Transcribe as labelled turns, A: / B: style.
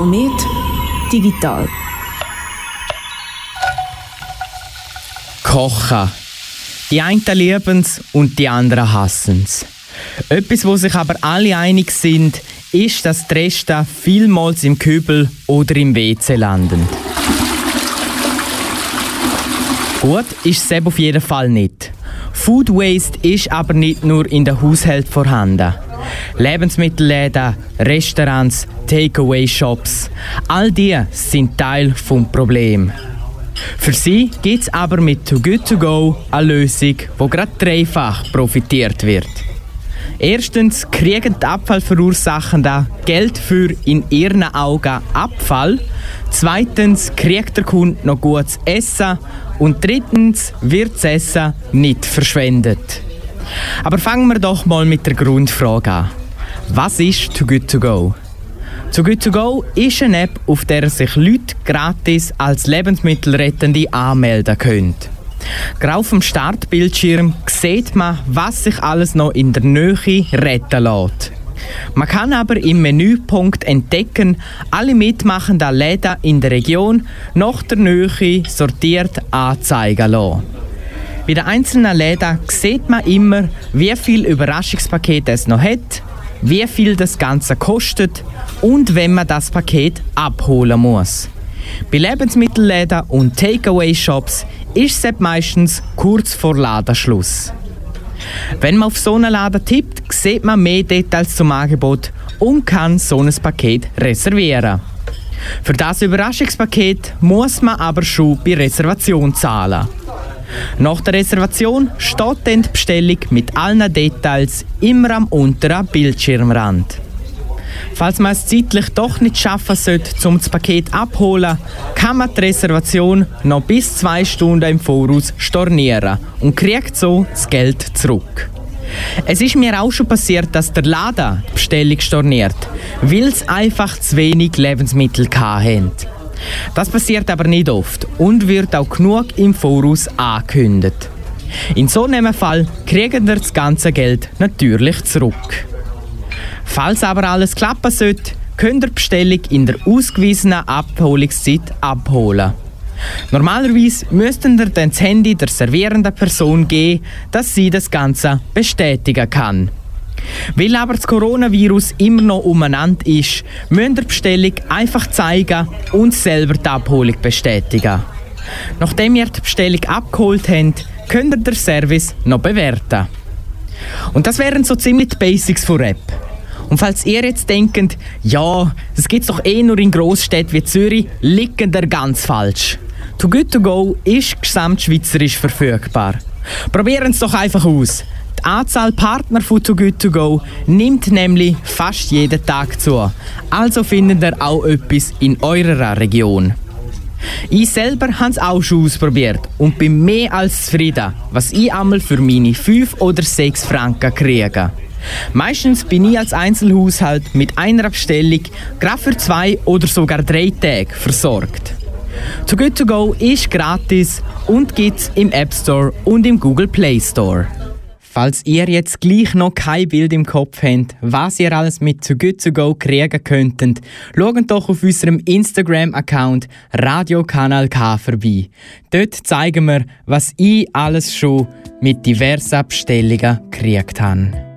A: Komet Digital.
B: Kochen. Die einen lieben es und die anderen hassen es. Etwas, wo sich aber alle einig sind, ist, dass die Reste vielmals im Kübel oder im WC landen. Gut ist es auf jeden Fall nicht. Food Waste ist aber nicht nur in den Haushalten vorhanden. Lebensmittelläden, Restaurants, Takeaway-Shops, all die sind Teil des Problems. Für sie gibt es aber mit Too Good To Go eine Lösung, wo gerade dreifach profitiert wird. Erstens kriegen die Abfallverursachenden Geld für in ihren Augen Abfall. Zweitens kriegt der Kunde noch gutes Essen. Und drittens wird das Essen nicht verschwendet. Aber fangen wir doch mal mit der Grundfrage an. Was ist Too Good To Go? Too Good To Go ist eine App, auf der sich Leute gratis als Lebensmittelrettende anmelden können. Gerade auf dem Startbildschirm sieht man, was sich alles noch in der Nähe retten lässt. Man kann aber im Menüpunkt entdecken, alle mitmachenden Läden in der Region nach der Nähe sortiert anzeigen lassen. Bei den einzelnen Läden sieht man immer, wie viel Überraschungspaket es noch hat, wie viel das Ganze kostet und wenn man das Paket abholen muss. Bei Lebensmittelläden und Takeaway-Shops ist es meistens kurz vor Ladenschluss. Wenn man auf so einen Laden tippt, sieht man mehr Details zum Angebot und kann so ein Paket reservieren. Für das Überraschungspaket muss man aber schon bei Reservation zahlen. Nach der Reservation steht dann die Bestellung mit allen Details immer am unteren Bildschirmrand. Falls man es zeitlich doch nicht schaffen sollte, um das Paket abholen, kann man die Reservation noch bis zwei Stunden im Voraus stornieren und kriegt so das Geld zurück. Es ist mir auch schon passiert, dass der Laden die Bestellung storniert, weil es einfach zu wenig Lebensmittel hatten. Das passiert aber nicht oft und wird auch genug im Voraus angekündigt. In so einem Fall kriegen wir das ganze Geld natürlich zurück. Falls aber alles klappen sollte, könnt ihr die Bestellung in der ausgewiesenen Abholungszeit abholen. Normalerweise müssten ihr dann das Handy der servierenden Person geben, dass sie das Ganze bestätigen kann. Weil aber das Coronavirus immer noch umeinander ist, müsst ihr die Bestellung einfach zeigen und selber die Abholung bestätigen. Nachdem ihr die Bestellung abgeholt habt, könnt ihr den Service noch bewerten. Und das wären so ziemlich die Basics von App. Und falls ihr jetzt denkt, ja, das gibt es doch eh nur in Großstädten wie Zürich, liegt ihr ganz falsch. Too Good To Go ist gesamtschweizerisch verfügbar. Probieren es doch einfach aus. Die Anzahl Partner von Too Good To Go nimmt nämlich fast jeden Tag zu. Also findet ihr auch etwas in eurer Region. Ich selber habe es auch schon ausprobiert und bin mehr als zufrieden, was ich einmal für meine 5 oder 6 Franken kriege. Meistens bin ich als Einzelhaushalt mit einer Bestellung gerade für zwei oder sogar drei Tage versorgt. Too Good To Go ist gratis und gibt es im App Store und im Google Play Store. Falls ihr jetzt gleich noch kein Bild im Kopf habt, was ihr alles mit Too Good To Go kriegen könntet, schaut doch auf unserem Instagram-Account Radiokanal K vorbei. Dort zeigen wir, was ich alles schon mit diversen Bestellungen gekriegt habe.